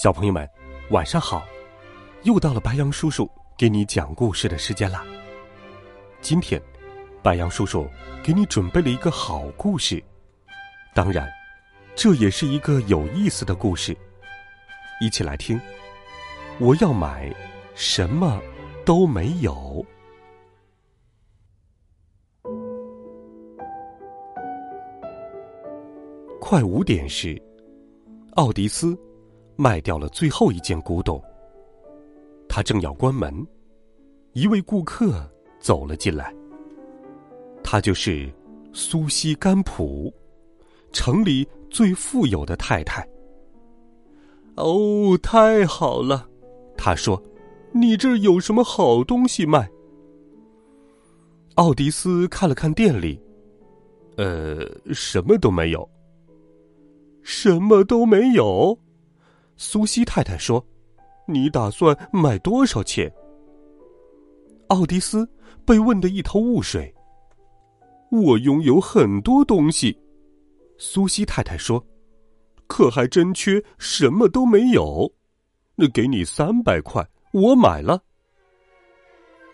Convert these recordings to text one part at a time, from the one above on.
小朋友们，晚上好！又到了白羊叔叔给你讲故事的时间了。今天，白羊叔叔给你准备了一个好故事，当然，这也是一个有意思的故事。一起来听。我要买，什么都没有。快五点时，奥迪斯。卖掉了最后一件古董。他正要关门，一位顾客走了进来。他就是苏西甘普，城里最富有的太太。哦，太好了，他说：“你这儿有什么好东西卖？”奥迪斯看了看店里，呃，什么都没有。什么都没有。苏西太太说：“你打算卖多少钱？”奥迪斯被问得一头雾水。我拥有很多东西，苏西太太说：“可还真缺什么都没有。”那给你三百块，我买了。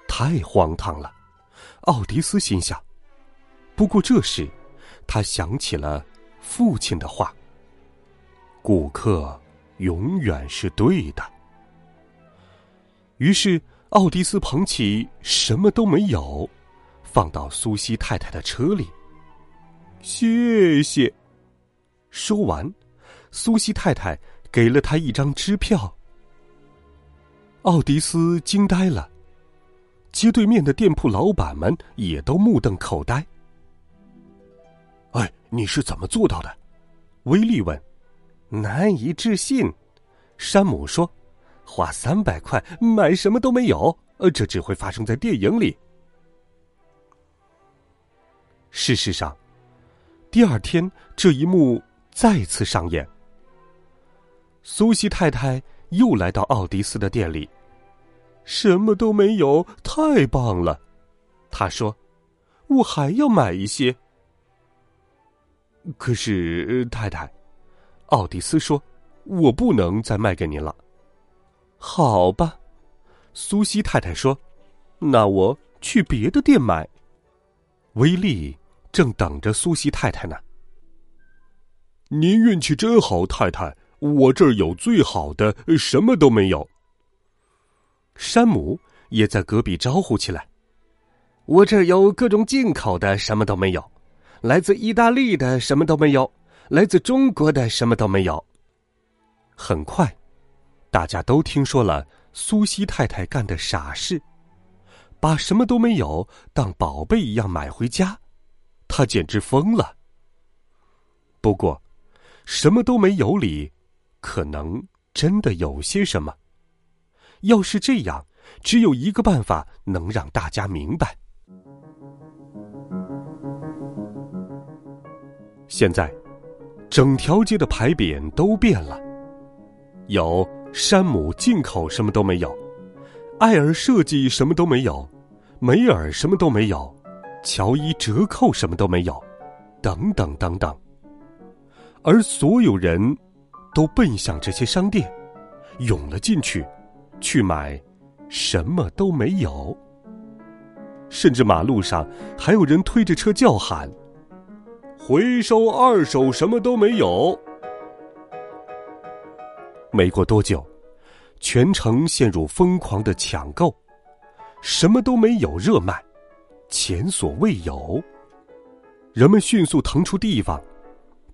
太荒唐了，奥迪斯心想。不过这时，他想起了父亲的话：“顾客。”永远是对的。于是，奥迪斯捧起什么都没有，放到苏西太太的车里。谢谢。说完，苏西太太给了他一张支票。奥迪斯惊呆了，街对面的店铺老板们也都目瞪口呆。哎，你是怎么做到的？威利问。难以置信，山姆说：“花三百块买什么都没有，呃，这只会发生在电影里。”事实上，第二天这一幕再次上演。苏西太太又来到奥迪斯的店里，什么都没有，太棒了，他说：“我还要买一些。”可是，太太。奥迪斯说：“我不能再卖给您了。”好吧，苏西太太说：“那我去别的店买。”威利正等着苏西太太呢。您运气真好，太太，我这儿有最好的，什么都没有。山姆也在隔壁招呼起来：“我这儿有各种进口的，什么都没有；来自意大利的，什么都没有。”来自中国的什么都没有。很快，大家都听说了苏西太太干的傻事，把什么都没有当宝贝一样买回家，她简直疯了。不过，什么都没有里，可能真的有些什么。要是这样，只有一个办法能让大家明白。现在。整条街的牌匾都变了，有山姆进口什么都没有，艾尔设计什么都没有，梅尔什么都没有，乔伊折扣什么都没有，等等等等。而所有人都奔向这些商店，涌了进去，去买什么都没有。甚至马路上还有人推着车叫喊。回收二手，什么都没有。没过多久，全城陷入疯狂的抢购，什么都没有热卖，前所未有。人们迅速腾出地方，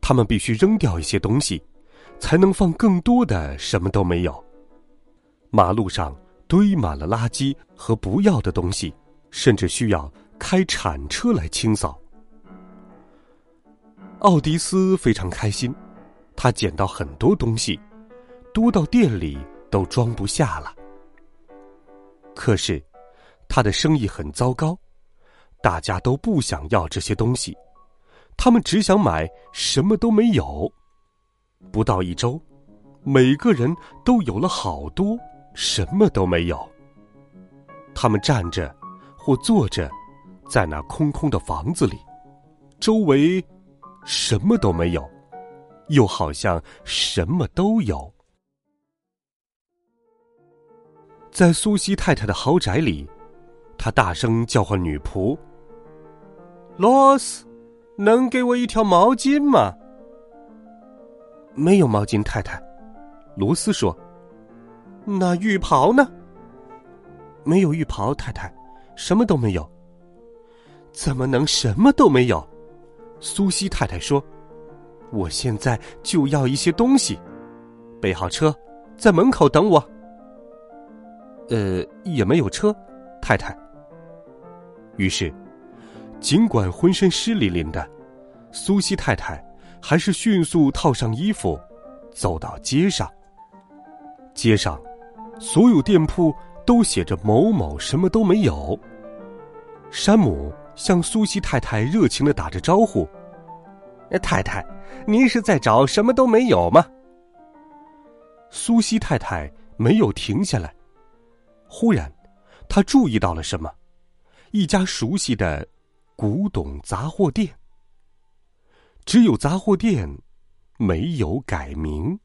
他们必须扔掉一些东西，才能放更多的什么都没有。马路上堆满了垃圾和不要的东西，甚至需要开铲车来清扫。奥迪斯非常开心，他捡到很多东西，多到店里都装不下了。可是，他的生意很糟糕，大家都不想要这些东西，他们只想买什么都没有。不到一周，每个人都有了好多，什么都没有。他们站着或坐着，在那空空的房子里，周围什么都没有，又好像什么都有。在苏西太太的豪宅里，他大声叫唤女仆：“罗斯，能给我一条毛巾吗？”“没有毛巾，太太。”罗斯说。“那浴袍呢？”“没有浴袍，太太，什么都没有。”“怎么能什么都没有？”苏西太太说。“我现在就要一些东西，备好车，在门口等我。”呃，也没有车，太太。于是，尽管浑身湿淋淋的，苏西太太还是迅速套上衣服，走到街上。街上，所有店铺都写着“某某什么都没有”。山姆向苏西太太热情的打着招呼：“太太，您是在找什么都没有吗？”苏西太太没有停下来。忽然，他注意到了什么？一家熟悉的古董杂货店。只有杂货店，没有改名。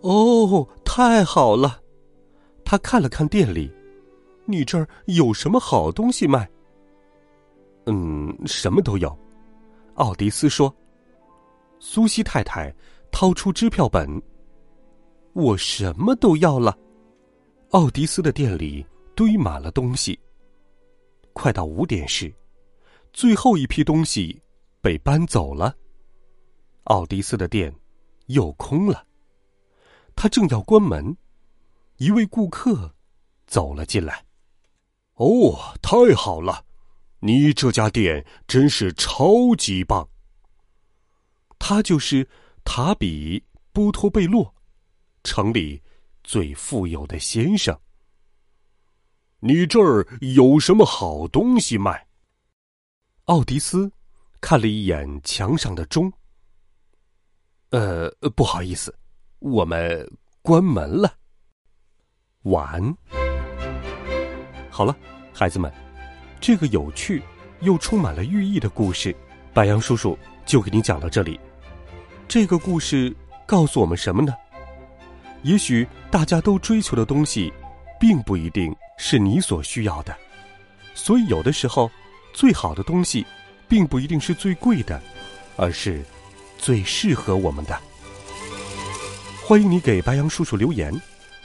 哦，太好了！他看了看店里，你这儿有什么好东西卖？嗯，什么都有。奥迪斯说。苏西太太掏出支票本。我什么都要了。奥迪斯的店里堆满了东西。快到五点时，最后一批东西被搬走了。奥迪斯的店又空了。他正要关门，一位顾客走了进来。哦，太好了！你这家店真是超级棒。他就是塔比波托贝洛。城里最富有的先生，你这儿有什么好东西卖？奥迪斯看了一眼墙上的钟。呃，不好意思，我们关门了。晚安。好了，孩子们，这个有趣又充满了寓意的故事，白杨叔叔就给你讲到这里。这个故事告诉我们什么呢？也许大家都追求的东西，并不一定是你所需要的，所以有的时候，最好的东西，并不一定是最贵的，而是最适合我们的。欢迎你给白杨叔叔留言，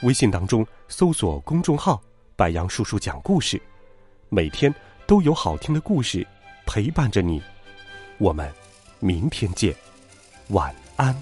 微信当中搜索公众号“白杨叔叔讲故事”，每天都有好听的故事陪伴着你。我们明天见，晚安。